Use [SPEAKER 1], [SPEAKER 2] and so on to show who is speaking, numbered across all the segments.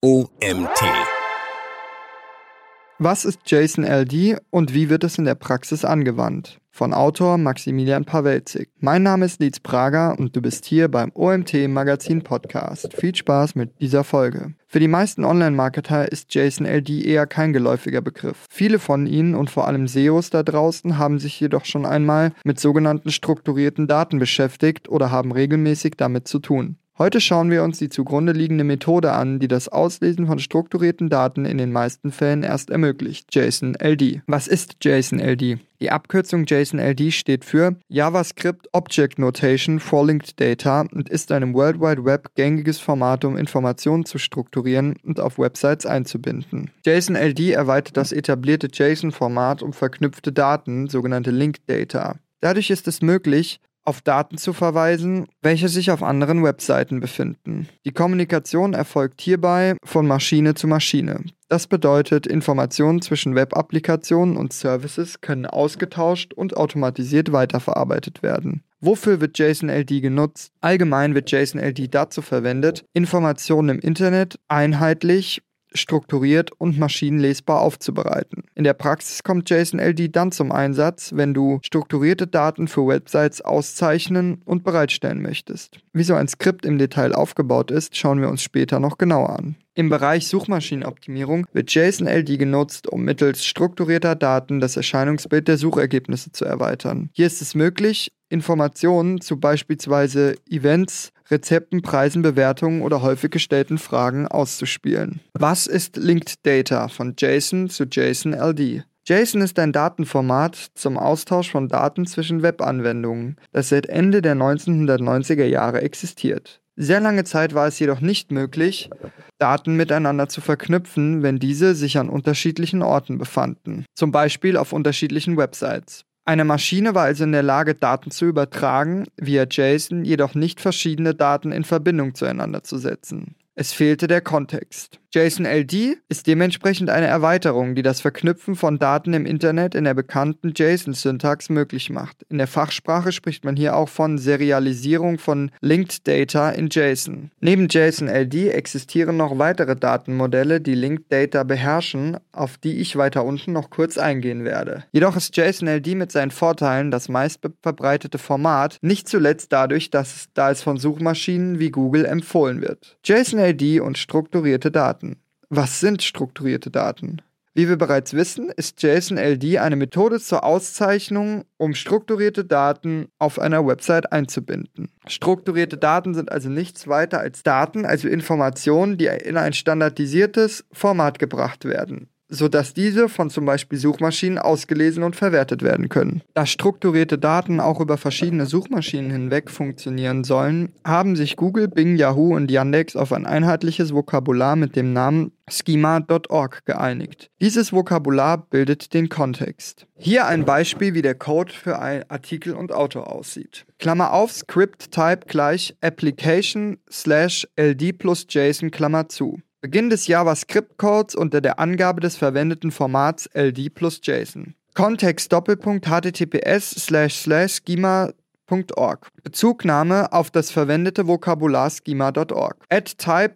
[SPEAKER 1] OMT.
[SPEAKER 2] Was ist JSON-LD und wie wird es in der Praxis angewandt? Von Autor Maximilian Pawelzig. Mein Name ist Lietz Prager und du bist hier beim OMT Magazin Podcast. Viel Spaß mit dieser Folge. Für die meisten Online-Marketer ist JSON-LD eher kein geläufiger Begriff. Viele von ihnen und vor allem SEOs da draußen haben sich jedoch schon einmal mit sogenannten strukturierten Daten beschäftigt oder haben regelmäßig damit zu tun. Heute schauen wir uns die zugrunde liegende Methode an, die das Auslesen von strukturierten Daten in den meisten Fällen erst ermöglicht, JSON-LD. Was ist JSON-LD? Die Abkürzung JSON-LD steht für JavaScript Object Notation for Linked Data und ist ein im World Wide Web gängiges Format, um Informationen zu strukturieren und auf Websites einzubinden. JSON-LD erweitert das etablierte JSON-Format um verknüpfte Daten, sogenannte Linked Data. Dadurch ist es möglich, auf Daten zu verweisen, welche sich auf anderen Webseiten befinden. Die Kommunikation erfolgt hierbei von Maschine zu Maschine. Das bedeutet, Informationen zwischen Web-Applikationen und Services können ausgetauscht und automatisiert weiterverarbeitet werden. Wofür wird JSON-LD genutzt? Allgemein wird JSON-LD dazu verwendet, Informationen im Internet einheitlich strukturiert und maschinenlesbar aufzubereiten. In der Praxis kommt JSON-LD dann zum Einsatz, wenn du strukturierte Daten für Websites auszeichnen und bereitstellen möchtest. Wie so ein Skript im Detail aufgebaut ist, schauen wir uns später noch genauer an. Im Bereich Suchmaschinenoptimierung wird JSON-LD genutzt, um mittels strukturierter Daten das Erscheinungsbild der Suchergebnisse zu erweitern. Hier ist es möglich, Informationen zu beispielsweise Events, Rezepten, Preisen, Bewertungen oder häufig gestellten Fragen auszuspielen. Was ist Linked Data von JSON zu JSON-LD? JSON ist ein Datenformat zum Austausch von Daten zwischen Webanwendungen, das seit Ende der 1990er Jahre existiert. Sehr lange Zeit war es jedoch nicht möglich, Daten miteinander zu verknüpfen, wenn diese sich an unterschiedlichen Orten befanden, zum Beispiel auf unterschiedlichen Websites. Eine Maschine war also in der Lage, Daten zu übertragen, via JSON jedoch nicht verschiedene Daten in Verbindung zueinander zu setzen. Es fehlte der Kontext. JSON-LD ist dementsprechend eine Erweiterung, die das Verknüpfen von Daten im Internet in der bekannten JSON-Syntax möglich macht. In der Fachsprache spricht man hier auch von Serialisierung von Linked Data in JSON. Neben JSON-LD existieren noch weitere Datenmodelle, die Linked Data beherrschen, auf die ich weiter unten noch kurz eingehen werde. Jedoch ist JSON-LD mit seinen Vorteilen das meistverbreitete Format, nicht zuletzt dadurch, dass es, da es von Suchmaschinen wie Google empfohlen wird. JSON-LD und strukturierte Daten. Was sind strukturierte Daten? Wie wir bereits wissen, ist JSON-LD eine Methode zur Auszeichnung, um strukturierte Daten auf einer Website einzubinden. Strukturierte Daten sind also nichts weiter als Daten, also Informationen, die in ein standardisiertes Format gebracht werden sodass diese von zum Beispiel Suchmaschinen ausgelesen und verwertet werden können. Da strukturierte Daten auch über verschiedene Suchmaschinen hinweg funktionieren sollen, haben sich Google, Bing, Yahoo und Yandex auf ein einheitliches Vokabular mit dem Namen schema.org geeinigt. Dieses Vokabular bildet den Kontext. Hier ein Beispiel, wie der Code für ein Artikel und Autor aussieht. Klammer auf, Script Type gleich Application slash LD plus JSON Klammer zu. Beginn des JavaScript-Codes unter der Angabe des verwendeten Formats LD plus JSON. Kontext Doppelpunkt https slash slash schema.org. Bezugnahme auf das verwendete Vokabular schema.org. Add type.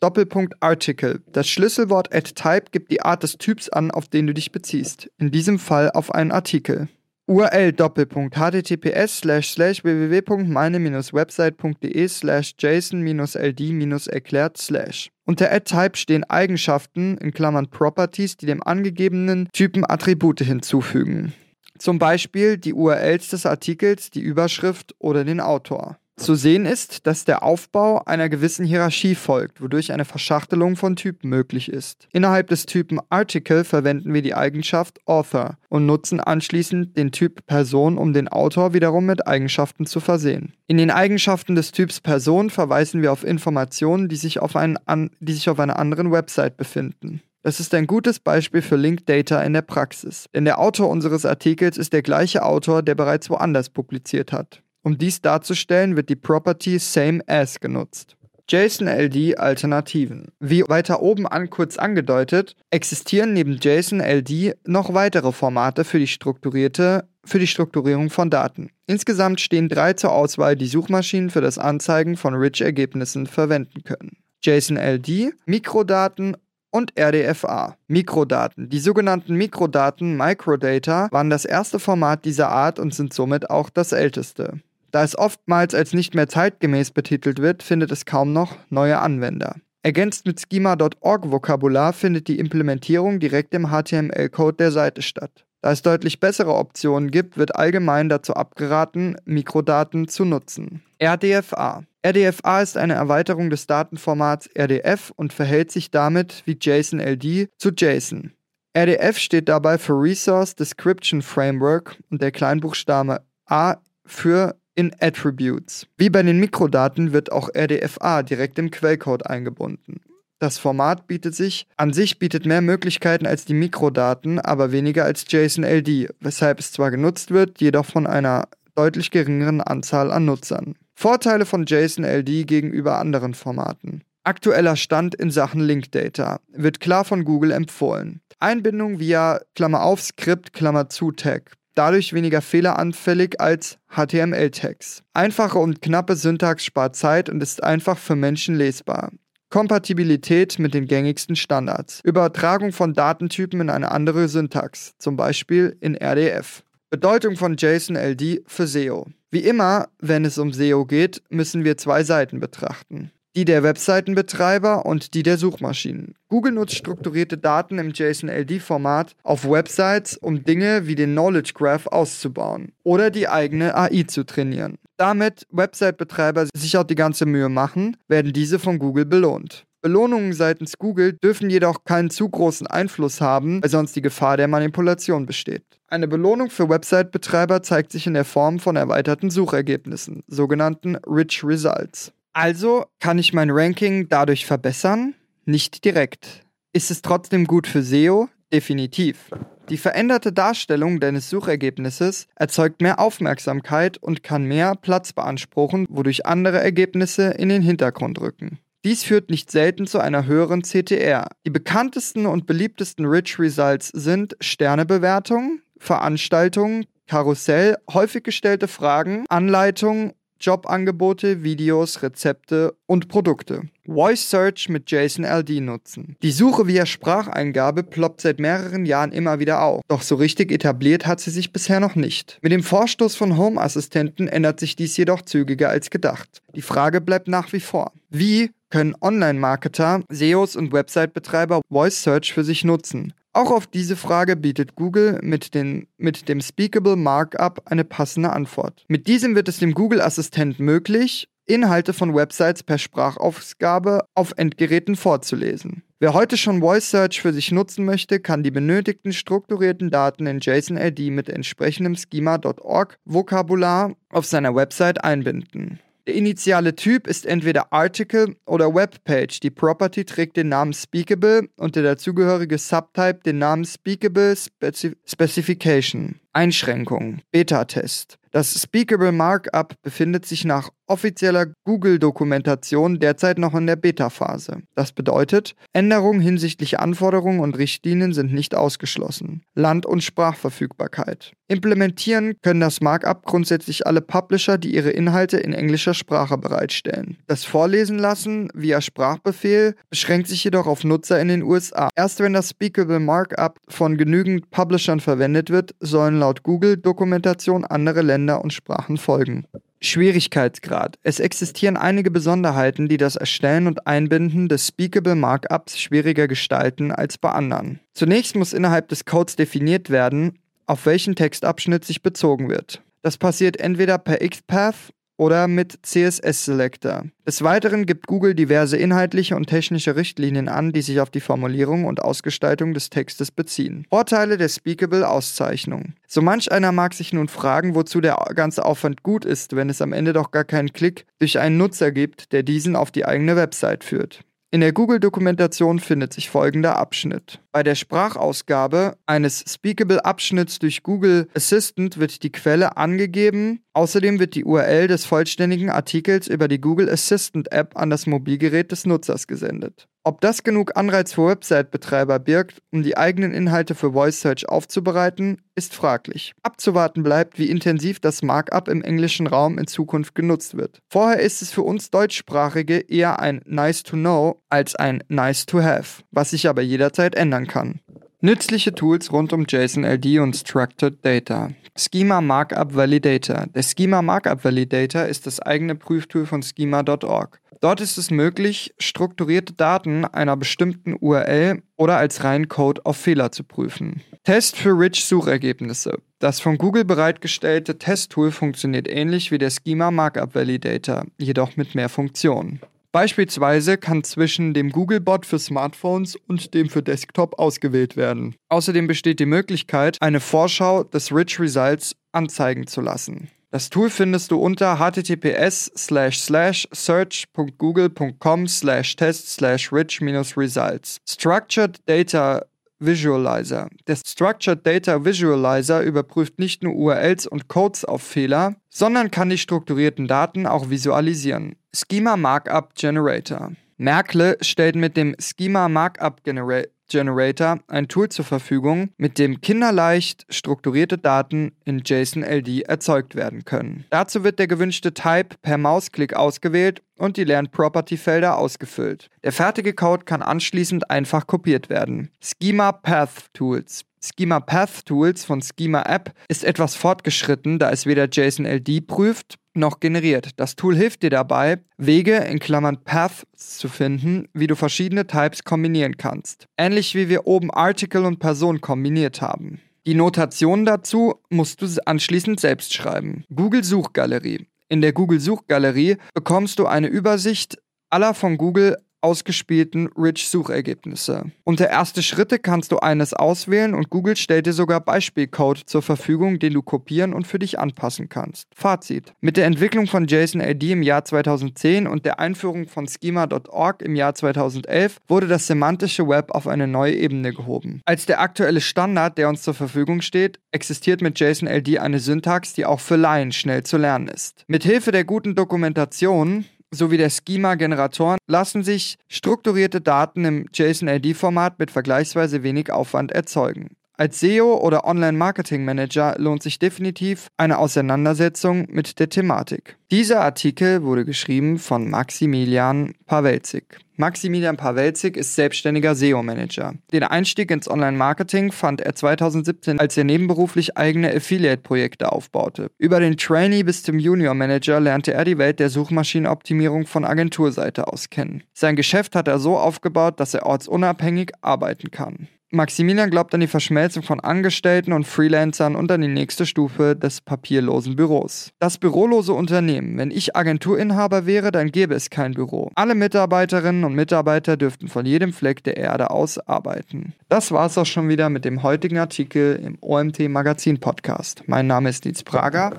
[SPEAKER 2] Doppelpunkt Article. Das Schlüsselwort add type gibt die Art des Typs an, auf den du dich beziehst. In diesem Fall auf einen Artikel. URL Doppelpunkt https slash slash www.meine-website.de slash json-ld-erklärt slash. Unter add-type stehen Eigenschaften in Klammern Properties, die dem angegebenen Typen Attribute hinzufügen. Zum Beispiel die URLs des Artikels, die Überschrift oder den Autor. Zu sehen ist, dass der Aufbau einer gewissen Hierarchie folgt, wodurch eine Verschachtelung von Typen möglich ist. Innerhalb des Typen Article verwenden wir die Eigenschaft Author und nutzen anschließend den Typ Person, um den Autor wiederum mit Eigenschaften zu versehen. In den Eigenschaften des Typs Person verweisen wir auf Informationen, die sich auf, einen an, die sich auf einer anderen Website befinden. Das ist ein gutes Beispiel für Linked Data in der Praxis, denn der Autor unseres Artikels ist der gleiche Autor, der bereits woanders publiziert hat. Um dies darzustellen, wird die Property Same As genutzt. JSON-LD-Alternativen. Wie weiter oben an kurz angedeutet, existieren neben JSON-LD noch weitere Formate für die strukturierte für die Strukturierung von Daten. Insgesamt stehen drei zur Auswahl, die Suchmaschinen für das Anzeigen von Rich-Ergebnissen verwenden können. JSON-LD, Mikrodaten und RDFA. Mikrodaten. Die sogenannten Mikrodaten, Microdata, waren das erste Format dieser Art und sind somit auch das älteste. Da es oftmals als nicht mehr zeitgemäß betitelt wird, findet es kaum noch neue Anwender. Ergänzt mit Schema.org-Vokabular findet die Implementierung direkt im HTML-Code der Seite statt. Da es deutlich bessere Optionen gibt, wird allgemein dazu abgeraten, Mikrodaten zu nutzen. RDFA. RDFA ist eine Erweiterung des Datenformats RDF und verhält sich damit wie JSON-LD zu JSON. RDF steht dabei für Resource Description Framework und der Kleinbuchstabe A für in Attributes. Wie bei den Mikrodaten wird auch RDFA direkt im Quellcode eingebunden. Das Format bietet sich, an sich bietet mehr Möglichkeiten als die Mikrodaten, aber weniger als JSON-LD, weshalb es zwar genutzt wird, jedoch von einer deutlich geringeren Anzahl an Nutzern. Vorteile von JSON-LD gegenüber anderen Formaten. Aktueller Stand in Sachen Link Data wird klar von Google empfohlen. Einbindung via Klammer auf Skript Klammer zu Tag. Dadurch weniger fehleranfällig als HTML-Tags. Einfache und knappe Syntax spart Zeit und ist einfach für Menschen lesbar. Kompatibilität mit den gängigsten Standards. Übertragung von Datentypen in eine andere Syntax, zum Beispiel in RDF. Bedeutung von JSON-LD für SEO. Wie immer, wenn es um SEO geht, müssen wir zwei Seiten betrachten. Die der Webseitenbetreiber und die der Suchmaschinen. Google nutzt strukturierte Daten im JSON-LD-Format auf Websites, um Dinge wie den Knowledge Graph auszubauen oder die eigene AI zu trainieren. Damit Website-Betreiber sich auch die ganze Mühe machen, werden diese von Google belohnt. Belohnungen seitens Google dürfen jedoch keinen zu großen Einfluss haben, weil sonst die Gefahr der Manipulation besteht. Eine Belohnung für Website-Betreiber zeigt sich in der Form von erweiterten Suchergebnissen, sogenannten Rich Results. Also kann ich mein Ranking dadurch verbessern? Nicht direkt. Ist es trotzdem gut für SEO? Definitiv. Die veränderte Darstellung deines Suchergebnisses erzeugt mehr Aufmerksamkeit und kann mehr Platz beanspruchen, wodurch andere Ergebnisse in den Hintergrund rücken. Dies führt nicht selten zu einer höheren CTR. Die bekanntesten und beliebtesten Rich Results sind Sternebewertungen, Veranstaltungen, Karussell, häufig gestellte Fragen, Anleitungen Jobangebote, Videos, Rezepte und Produkte. Voice Search mit JSON-LD nutzen. Die Suche via Spracheingabe ploppt seit mehreren Jahren immer wieder auf, doch so richtig etabliert hat sie sich bisher noch nicht. Mit dem Vorstoß von Home-Assistenten ändert sich dies jedoch zügiger als gedacht. Die Frage bleibt nach wie vor. Wie können Online-Marketer, SEOs und Website-Betreiber Voice Search für sich nutzen? Auch auf diese Frage bietet Google mit, den, mit dem Speakable Markup eine passende Antwort. Mit diesem wird es dem Google-Assistent möglich, Inhalte von Websites per Sprachausgabe auf Endgeräten vorzulesen. Wer heute schon Voice Search für sich nutzen möchte, kann die benötigten strukturierten Daten in JSON-LD mit entsprechendem Schema.org Vokabular auf seiner Website einbinden. Der initiale Typ ist entweder Article oder Webpage. Die Property trägt den Namen Speakable und der dazugehörige Subtype den Namen Speakable Spezi Specification. Einschränkungen. Beta-Test. Das Speakable Markup befindet sich nach offizieller Google-Dokumentation derzeit noch in der Beta-Phase. Das bedeutet, Änderungen hinsichtlich Anforderungen und Richtlinien sind nicht ausgeschlossen. Land- und Sprachverfügbarkeit. Implementieren können das Markup grundsätzlich alle Publisher, die ihre Inhalte in englischer Sprache bereitstellen. Das Vorlesen lassen via Sprachbefehl beschränkt sich jedoch auf Nutzer in den USA. Erst wenn das Speakable Markup von genügend Publishern verwendet wird, sollen laut Google-Dokumentation andere Länder und Sprachen folgen. Schwierigkeitsgrad. Es existieren einige Besonderheiten, die das Erstellen und Einbinden des Speakable Markups schwieriger gestalten als bei anderen. Zunächst muss innerhalb des Codes definiert werden, auf welchen Textabschnitt sich bezogen wird. Das passiert entweder per XPath oder mit CSS Selector. Des Weiteren gibt Google diverse inhaltliche und technische Richtlinien an, die sich auf die Formulierung und Ausgestaltung des Textes beziehen. Vorteile der Speakable Auszeichnung. So manch einer mag sich nun fragen, wozu der ganze Aufwand gut ist, wenn es am Ende doch gar keinen Klick durch einen Nutzer gibt, der diesen auf die eigene Website führt. In der Google-Dokumentation findet sich folgender Abschnitt. Bei der Sprachausgabe eines Speakable-Abschnitts durch Google Assistant wird die Quelle angegeben, Außerdem wird die URL des vollständigen Artikels über die Google Assistant App an das Mobilgerät des Nutzers gesendet. Ob das genug Anreiz für Website-Betreiber birgt, um die eigenen Inhalte für Voice Search aufzubereiten, ist fraglich. Abzuwarten bleibt, wie intensiv das Markup im englischen Raum in Zukunft genutzt wird. Vorher ist es für uns Deutschsprachige eher ein Nice to Know als ein Nice to Have, was sich aber jederzeit ändern kann. Nützliche Tools rund um JSON-LD und Structured Data. Schema Markup Validator. Der Schema Markup Validator ist das eigene Prüftool von schema.org. Dort ist es möglich, strukturierte Daten einer bestimmten URL oder als reinen Code auf Fehler zu prüfen. Test für Rich Suchergebnisse. Das von Google bereitgestellte Testtool funktioniert ähnlich wie der Schema Markup Validator, jedoch mit mehr Funktionen. Beispielsweise kann zwischen dem Googlebot für Smartphones und dem für Desktop ausgewählt werden. Außerdem besteht die Möglichkeit, eine Vorschau des Rich Results anzeigen zu lassen. Das Tool findest du unter https search.google.com test rich-results. Structured Data Visualizer. Der Structured Data Visualizer überprüft nicht nur URLs und Codes auf Fehler, sondern kann die strukturierten Daten auch visualisieren. Schema Markup Generator. Merkle stellt mit dem Schema Markup Generator Generator ein Tool zur Verfügung, mit dem kinderleicht strukturierte Daten in JSON-LD erzeugt werden können. Dazu wird der gewünschte Type per Mausklick ausgewählt und die Lern-Property-Felder ausgefüllt. Der fertige Code kann anschließend einfach kopiert werden. Schema Path Tools. Schema Path Tools von Schema App ist etwas fortgeschritten, da es weder JSON-LD prüft noch generiert. Das Tool hilft dir dabei, Wege in Klammern Paths zu finden, wie du verschiedene Types kombinieren kannst. Ähnlich wie wir oben Article und Person kombiniert haben. Die Notation dazu musst du anschließend selbst schreiben. Google Suchgalerie. In der Google Suchgalerie bekommst du eine Übersicht aller von Google ausgespielten Rich-Suchergebnisse. Unter erste Schritte kannst du eines auswählen und Google stellt dir sogar Beispielcode zur Verfügung, den du kopieren und für dich anpassen kannst. Fazit. Mit der Entwicklung von JSON-LD im Jahr 2010 und der Einführung von Schema.org im Jahr 2011 wurde das semantische Web auf eine neue Ebene gehoben. Als der aktuelle Standard, der uns zur Verfügung steht, existiert mit JSON-LD eine Syntax, die auch für Laien schnell zu lernen ist. Mit Hilfe der guten Dokumentation sowie der Schema-Generatoren lassen sich strukturierte Daten im JSON-LD-Format mit vergleichsweise wenig Aufwand erzeugen. Als SEO oder Online-Marketing-Manager lohnt sich definitiv eine Auseinandersetzung mit der Thematik. Dieser Artikel wurde geschrieben von Maximilian Pawelzig. Maximilian Pawelzig ist selbstständiger SEO-Manager. Den Einstieg ins Online-Marketing fand er 2017, als er nebenberuflich eigene Affiliate-Projekte aufbaute. Über den Trainee bis zum Junior-Manager lernte er die Welt der Suchmaschinenoptimierung von Agenturseite aus kennen. Sein Geschäft hat er so aufgebaut, dass er ortsunabhängig arbeiten kann. Maximilian glaubt an die Verschmelzung von Angestellten und Freelancern und an die nächste Stufe des papierlosen Büros. Das bürolose Unternehmen. Wenn ich Agenturinhaber wäre, dann gäbe es kein Büro. Alle Mitarbeiterinnen und Mitarbeiter dürften von jedem Fleck der Erde aus arbeiten. Das war's auch schon wieder mit dem heutigen Artikel im OMT Magazin Podcast. Mein Name ist Nils Prager.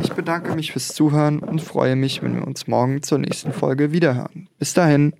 [SPEAKER 2] Ich bedanke mich fürs Zuhören und freue mich, wenn wir uns morgen zur nächsten Folge wiederhören. Bis dahin.